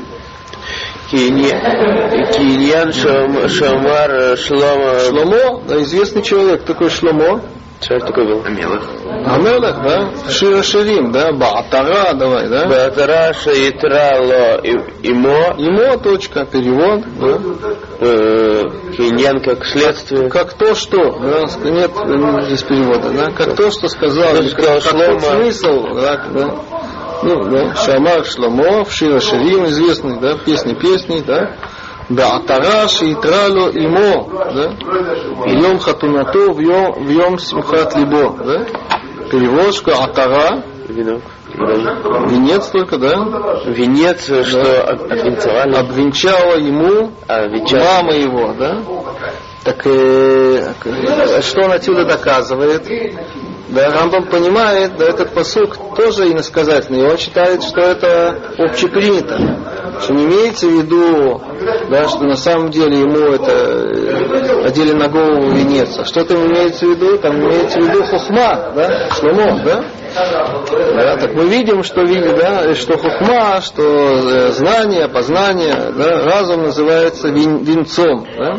Киньян Шамар Шлома. Шломо, да, известный человек, такой Шломо. Что это такое был? Амелах. Амелах, да, Шира Ширим, да, Баатара, давай, да. Баатара Шаитра Ло Имо. Ему точка, перевод, да. э, Киньян как следствие. Как то, что, да, нет э, здесь перевода, да, как то, что сказал, как, тот Шломо. смысл, да. Ну, да, Шамар Шломо, Шира Ширим, известный, да, песни песни, да. Да, Атараш и Трало Имо, да. Йом Хатунато, в йом, в йом Симхат Либо, да. Переводчика Атара, Венок. венец только, да. Венец, что от- отвинцевали. Обвенчала ему А, мама его, да? Так э, что он отсюда доказывает? Да, Рамбам понимает, да, этот посук тоже иносказательный, и он считает, что это общепринято, что не имеется в виду, да, что на самом деле ему это э, одели на голову венец, а что там имеется в виду? Там имеется в виду хухма, да, шломо, да? Да, так мы видим, что видим, да, что хухма, что э, знание, познание, да, разум называется венцом. Да?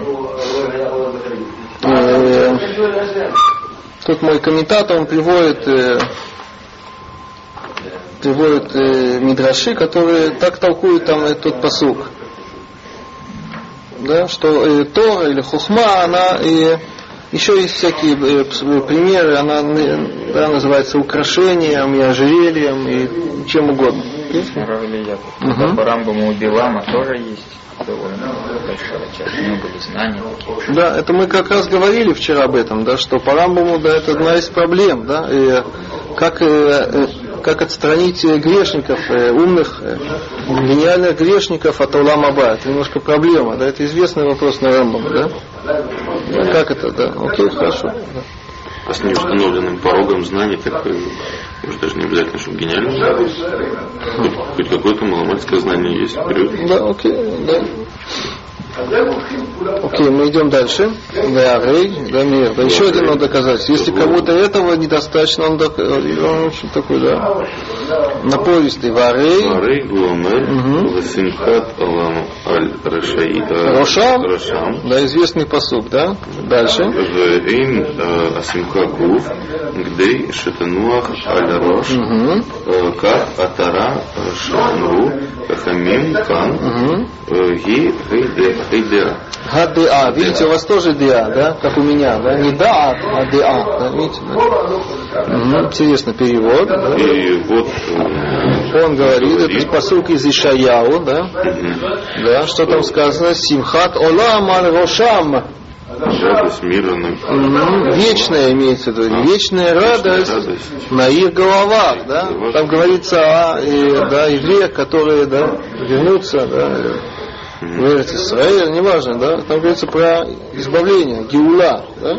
Э, тут мой комментатор, он приводит, э, приводит э, мидраши, которые так толкуют там этот посук. Да, что э, Тора или Хухма, она и еще есть всякие э, п- примеры, она э, да, называется украшением и ожерельем и чем угодно. Есть? Мгм. По Рамбаму Билама тоже есть Да, это мы как раз говорили вчера об этом, да, что по Рамбаму, да, это одна из проблем, да, и как, э, э, как отстранить э, грешников, э, умных, э, гениальных грешников от Улам Аба. Это немножко проблема, да, это известный вопрос на Рамбаму. Да, Как это, да, окей, хорошо. да. С неустановленным порогом знаний, так э, может даже не обязательно, чтобы гениально. Хоть, хоть какое-то маломальское знание есть вперед. Да, окей, да. Окей, okay, мы идем дальше. Да да, мир. Да еще один надо доказать. Если кого-то этого недостаточно, он, док... он очень такой, да? Напористый. Варей. Варей гуамер. Симхат алам аль рашаи. Рошам. Рошам. Да, известный посуд, да? Дальше. Вейн э, асимха гуф. Гдей шатануах аль рош. Э, Кат атара шанру. Хамим, Кан, Ги, Гидеа. Гадеа. Видите, у вас тоже Деа, да? Как у меня, да? Не Даа, а Деа. А. Да, видите, да? Интересный перевод. Да? И вот он говорит, это посылка из Ишаяу, да? Да, что там сказано? Симхат Ола Ман Рошам радость мира на вечная имеется в виду, вечная радость радость. на их головах, да, там говорится о, э, да, евреях, которые, да, вернутся, да, в Исраэль, неважно, да, там говорится про избавление, геула, да,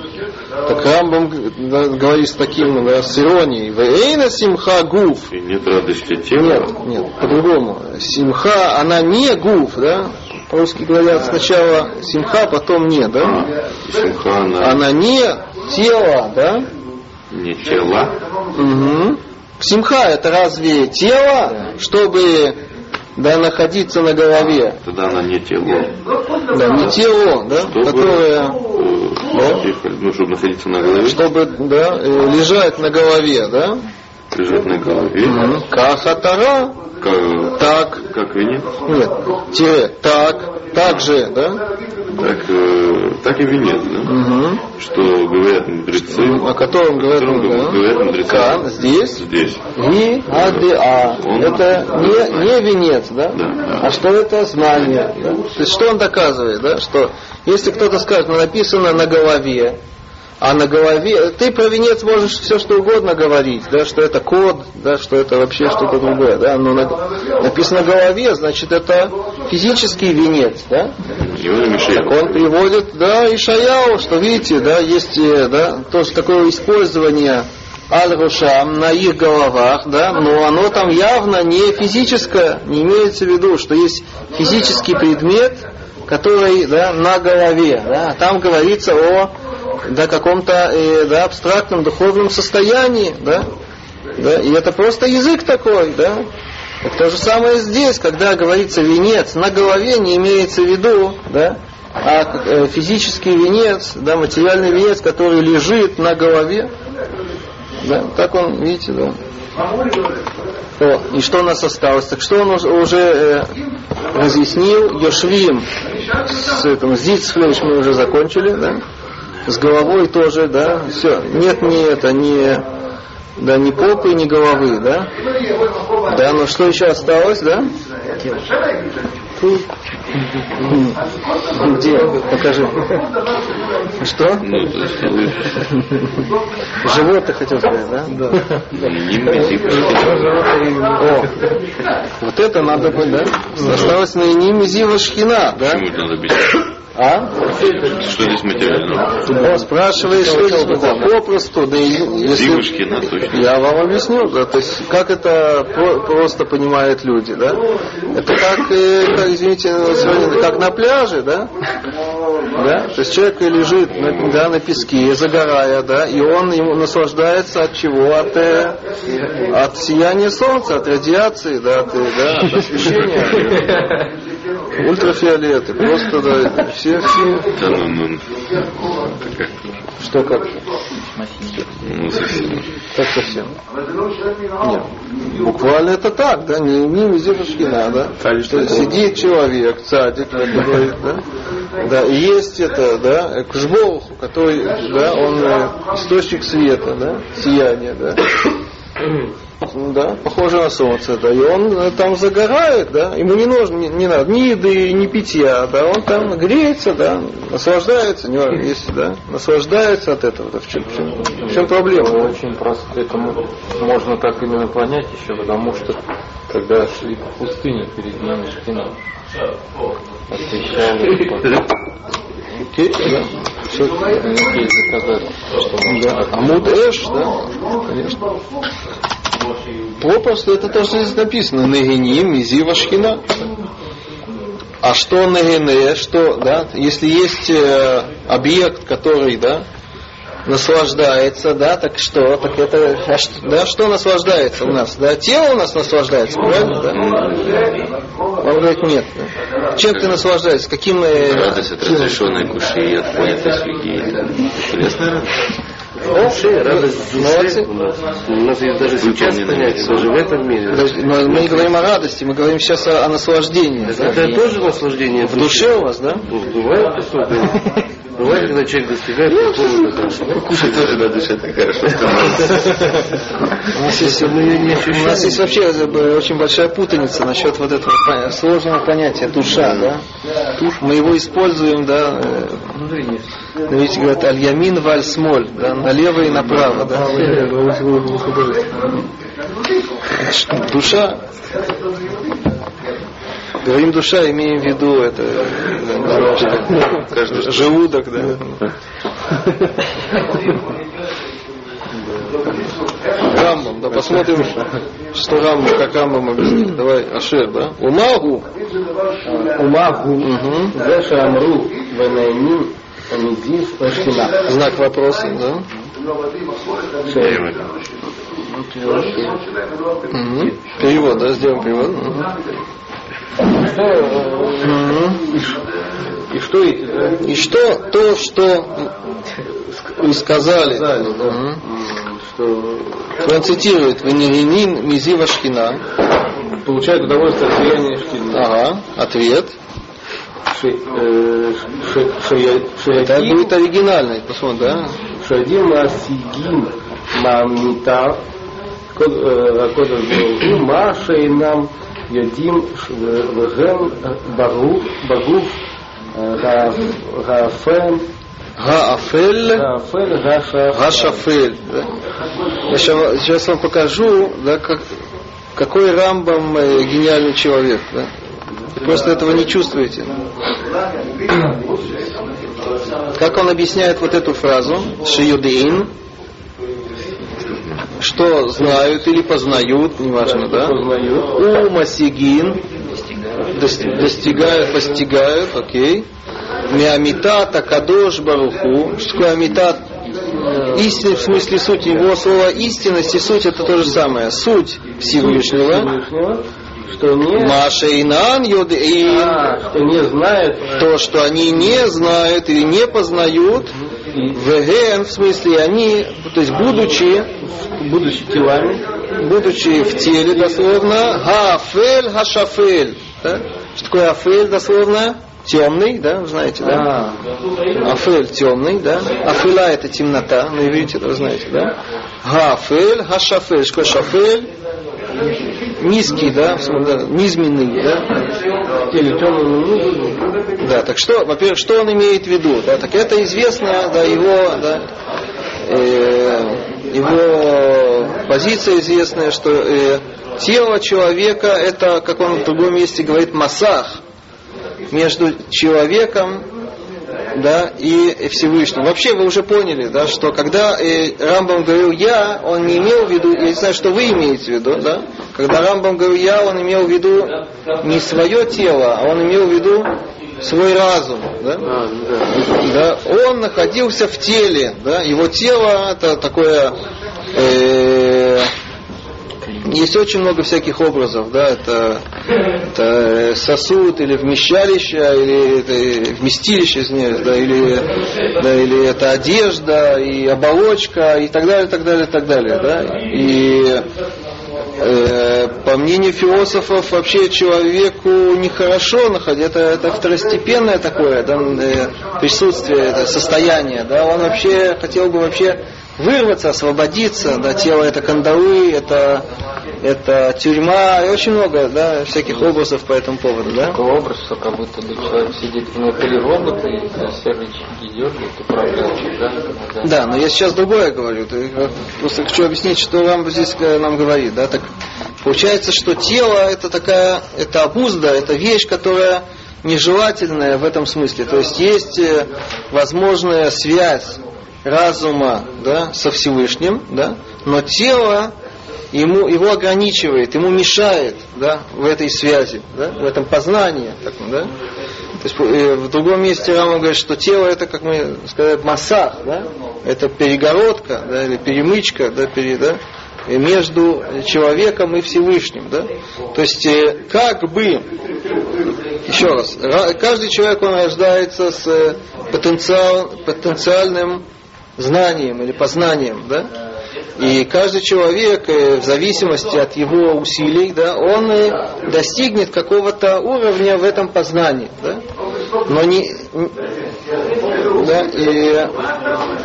так Рамбам да, говорит с таким, да, с иронией, «Вэйна симха гуф», И нет радости тела. нет, нет, по-другому, симха, она не гуф, да, по-русски говорят сначала симха, потом не, да, А, Симха она она не тело, да, не тела, Угу. Симха это разве тело, чтобы да, находиться на голове? тогда она не тело. Да, не тело, да, Чтобы, которое, э, тихо, ну, чтобы находиться на голове, чтобы да, э, лежать на голове, да? На голове. Кахатара, как, так, как венец, нет, тире, так, так же, да? так, э, так и венец, да? Угу. что говорят мудрецы, О котором говорят, котором да? говорят мудрецы Кан, здесь, здесь. И АДА. Он- Это не, не венец, да? Да. А что это знание? да? То есть что он доказывает, да? Что если кто-то скажет, ну, написано на голове, а на голове, ты про венец можешь все что угодно говорить, да, что это код, да, что это вообще что-то другое, да, но на- написано на голове, значит это физический венец, да, мешает. он приводит, да, и Шаяу, что видите, да, есть, э, да, тоже такое использование аль-рушам на их головах, да, но оно там явно не физическое, не имеется в виду, что есть физический предмет, который, да, на голове, да, там говорится о, да, каком-то, э, да, абстрактном духовном состоянии, да, да, и это просто язык такой, да, так то же самое здесь, когда говорится венец на голове, не имеется в виду, да, а э, физический венец, да, материальный венец, который лежит на голове. Да, так он, видите, да. О, и что у нас осталось? Так что он уже э, разъяснил? Йошвим с этим Зицфлейш мы уже закончили, да? С головой тоже, да? Все. Нет ни это, ни да, ни попы, ни головы, да? Да, но что еще осталось, да? Где? Покажи. Что? Ну, то есть, вы Живот ты хотел сказать, да? Да. не О, вот это надо быть, да? Осталось на ними Зива Шхина, да? Почему это надо бить? А? Что здесь материально? О, спрашиваешь, что здесь? Попросту, да и если... Зивушки, на точно. Я вам объясню, да, то есть как это про- просто понимают люди, да? Это как, э, как извините, сегодня, как на пляже, да? Да? То есть человек лежит на, да, на песке, загорая, да, и он ему наслаждается от чего? От, э, от сияния солнца, от радиации, да, от, э, да, от освещения. Ультрафиолеты, просто, да, все, все, Да ну, ну, это как, что как, ну, совсем. как совсем. Нет, буквально это так, да, не, не везде шкина, да. Что сидит человек, цадик, говорит, да. Да, и есть это, да, кжбол, который, да, он источник света, да, сияния, да. Ну Да, похоже на солнце, да, и он э, там загорает, да, ему не нужно, не, не надо ни еды, ни питья, да, он там греется, да, наслаждается, не важно, если, да, наслаждается от этого, да, в чем, в чем, в чем проблема? Очень просто это мо- можно так именно понять еще, потому что когда шли по пустыне перед ними шкина, освещали Окей, да. Всё, Окей, заказали, что да. Амуд Эш, да, конечно. Попросту это то, что здесь написано. Нагиним, Шхина. А что Нагине, что, да, если есть э, объект, который, да, наслаждается, да, так что, так это, а что, да, что наслаждается у нас, да, тело у нас наслаждается, правильно, да? Он говорит, нет, да. чем ты наслаждаешься, каким... э, Радость от разрешенной куши и от людей. Это Интересная радость. Вообще, радость души Молодцы. у нас. У нас есть даже сейчас Выполненный понятие, даже в этом мире. Но мы не говорим о радости, мы говорим сейчас о, о наслаждении. да? Это тоже наслаждение В душе у вас, да? Ну, Бывает такое. Бывает, когда человек достигает какого-то хорошего. Кушать тоже надо дышать так хорошо. У нас есть, у нас есть вообще э, очень большая путаница насчет вот этого сложного понятия душа, да? Мы его используем, да, э, ну, видите, говорят, аль-ямин валь-смоль, да, налево и направо, да. Душа, Говорим душа, имеем в виду это каждый желудок, да. Рамбам, да посмотрим, что Рамбам, как Рамбам объяснит. Давай, Ашер, да? Умагу. Умагу. Угу. Веша Амру, Венаймин, Амидин, Ашкина. Знак вопроса, да? Перевод, да, сделаем перевод. Э, и что эти, да? И что то, что вы сказали, сказали что... он цитирует Венеринин Мизива Шхина. Получает удовольствие от влияния Шхина. Ага, ответ. Э, Это будет оригинальный, посмотрим, да? Шадим Масигим был. Кодаш Ма нам. יודעים ש- והם בגוף, בגוף האפל, Гаафель, האפל והשפל. Гашафель. Да? Я ща- сейчас вам покажу, да, как, какой Рамбам э, гениальный человек. Да? Вы просто этого не чувствуете. Как он объясняет вот эту фразу, Шиюдин, что знают или познают, неважно, да? У Масигин достигают, постигают, окей. Миамитата Кадош Баруху. Что Амитат? Истина, в смысле суть его слова истинность и суть это то же самое. Суть Всевышнего. Что не, Маша Инан Йодеин. а, что не знает То, что они не знают или не познают. Веген, в смысле они, то есть будучи, будучи телами, будучи в теле дословно, гафель хашафель. Да? Что такое афель дословно? Темный, да, вы знаете, да? Афель темный, да? Афеля это темнота, на иврите это вы знаете, да? Гафель, хашафель. Что такое шафель? Низкий, да, низменный, да? в теле темного Да, так что, во-первых, что он имеет в виду? Да, так это известно, да, его, да, э, его позиция известная, что э, тело человека это, как он в другом месте говорит, массах между человеком да, и Всевышним. Вообще вы уже поняли, да, что когда э, Рамбам говорил я, он не имел в виду, я не знаю, что вы имеете в виду, да, когда Рамбам говорил я, он имел в виду не свое тело, а он имел в виду свой разум, да? да, он находился в теле, да, его тело это такое э, есть очень много всяких образов, да, это, это сосуд или вмещалище, или это вместилище, извиняюсь, да, или, да, или это одежда и оболочка и так далее, так далее, так далее, да, и э, по мнению философов вообще человеку нехорошо находить, это, это второстепенное такое да, э, присутствие, это состояние, да, он вообще хотел бы вообще вырваться, освободиться, да, тело это кандалы, это, это тюрьма, и очень много, да, всяких образов по этому поводу, да. Такой образ, что как будто бы человек сидит внутри робота и рычаги дергает, управляет, да? да? Да, но я сейчас другое говорю. Э, Просто хочу объяснить, что вам здесь э, нам говорит. Да? Так, получается, что тело это такая, это обузда, это вещь, которая нежелательная в этом смысле. То есть есть э, возможная связь разума да, со Всевышним, да, но тело ему, его ограничивает, ему мешает да, в этой связи, да, в этом познании. таком, да. То есть э, в другом месте Рама говорит, что тело это, как мы сказали, массах, да? это перегородка да, или перемычка да, пере, да, между человеком и Всевышним. Да? То есть э, как бы, еще раз, ра- каждый человек он рождается с э, потенциал, потенциальным знанием или познанием. Да? И каждый человек, э, в зависимости от его усилий, да, он э, достигнет какого-то уровня в этом познании. Да? Но не, да, и,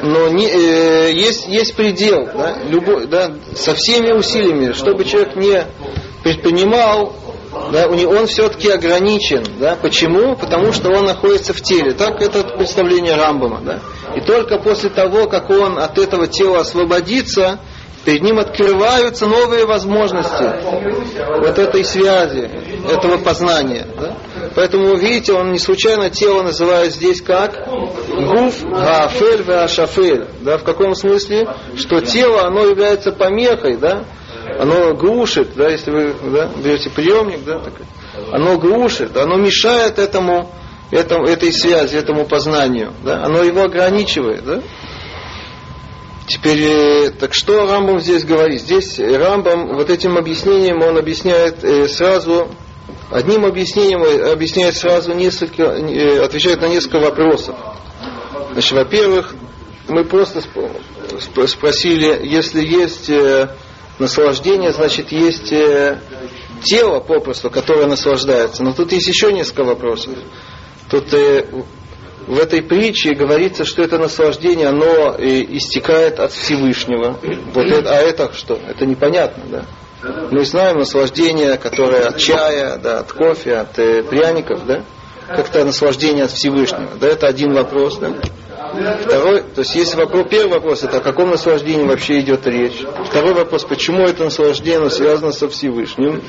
но не, э, есть, есть предел, да, любой, да, со всеми усилиями, чтобы человек не предпринимал, да, у него, он все-таки ограничен. Да? Почему? Потому что он находится в теле. Так это представление Рамбама. Да? И только после того, как он от этого тела освободится, перед ним открываются новые возможности вот этой связи, этого познания. Да? Поэтому, видите, он не случайно тело называет здесь как гуф, гафель, веашафель. Да? В каком смысле? Что тело, оно является помехой, да? Оно глушит, да, если вы да, берете приемник, да, так, оно глушит, оно мешает этому, этому, этой связи, этому познанию, да, оно его ограничивает, да. Теперь, э, так что Рамбам здесь говорит? Здесь Рамбам вот этим объяснением он объясняет э, сразу, одним объяснением объясняет сразу несколько, э, отвечает на несколько вопросов. Значит, во-первых, мы просто спросили, если есть наслаждение, значит, есть тело попросту, которое наслаждается. Но тут есть еще несколько вопросов. Тут в этой притче говорится, что это наслаждение, оно истекает от Всевышнего. Вот это, а это что? Это непонятно, да? Мы знаем наслаждение, которое от чая, да, от кофе, от э, пряников, да? Как-то наслаждение от Всевышнего. Да, это один вопрос, да? Второй, то есть есть вопрос, первый вопрос, это о каком наслаждении вообще идет речь. Второй вопрос, почему это наслаждение связано со Всевышним.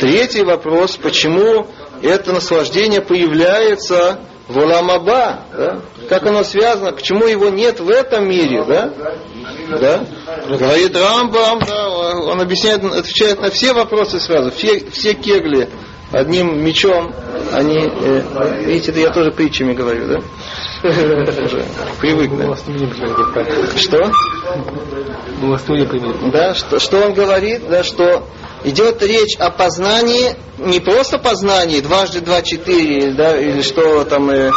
Третий вопрос, почему это наслаждение появляется в Уламаба, да? как оно связано, почему его нет в этом мире, да? Да? Говорит Рамбам, да, он объясняет, отвечает на все вопросы сразу, все, все кегли одним мечом, они, э, видите, это я тоже притчами говорю, да? Привык, да? Что? Да, что, что он говорит, да, что идет речь о познании, не просто познании, дважды два четыре, да, или что там э,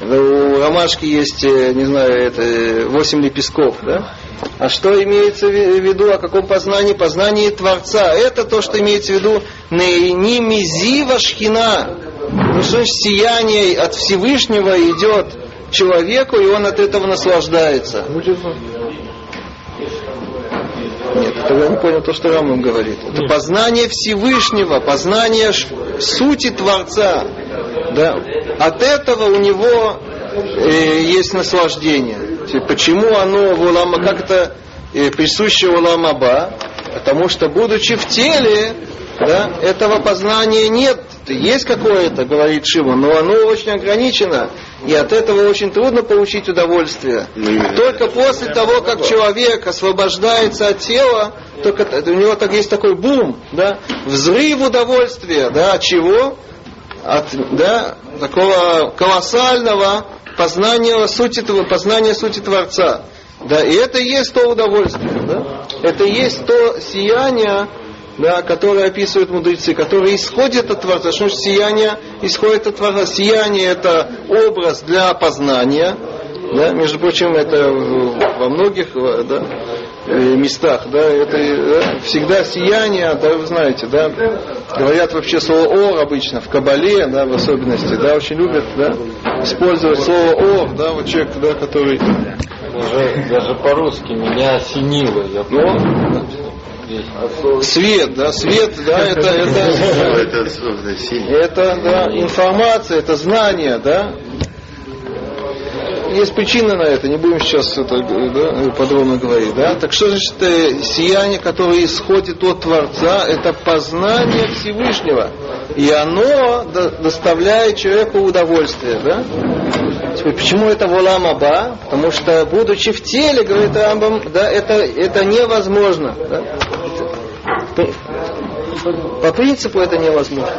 у ромашки есть, э, не знаю, это восемь лепестков, да? А что имеется в виду, о каком познании? Познании Творца. Это то, что имеется в виду не мизива шхина. Ну что сияние от Всевышнего идет человеку, и он от этого наслаждается. Нет, это я не понял то, что Рамам говорит. Это познание Всевышнего, познание сути Творца. Да. От этого у него э, есть наслаждение. Почему оно в Улама, как это э, присуще Уламаба? Потому что, будучи в теле, да, этого познания нет. Есть какое-то, говорит Шива, но оно очень ограничено. И от этого очень трудно получить удовольствие. Только после того, как человек освобождается от тела, только у него так есть такой бум, да, взрыв удовольствия, да, от чего? От, да, такого колоссального познания сути, познания сути Творца. Да, и это и есть то удовольствие, да? Это и есть то сияние, да, которые описывают мудрецы, которые исходят от Творца. Что значит сияние исходит от Творца? Сияние это образ для познания. Да, между прочим, это во многих да, местах, да, это да, всегда сияние, да, вы знаете, да, говорят вообще слово ор обычно в Кабале, да, в особенности, да, очень любят, да, использовать слово ор, да, вот человек, да, который даже, даже по-русски меня осенило, я понял. Свет, да, свет, да, это, это, это, да, информация, это знание, да. Есть причина на это, не будем сейчас это да, подробно говорить, да. Так что значит э, сияние, которое исходит от Творца, это познание Всевышнего, и оно доставляет человеку удовольствие, да. Почему это волам аба? Потому что, будучи в теле, говорит Рамбам, да, это, это невозможно. Да? По принципу это невозможно.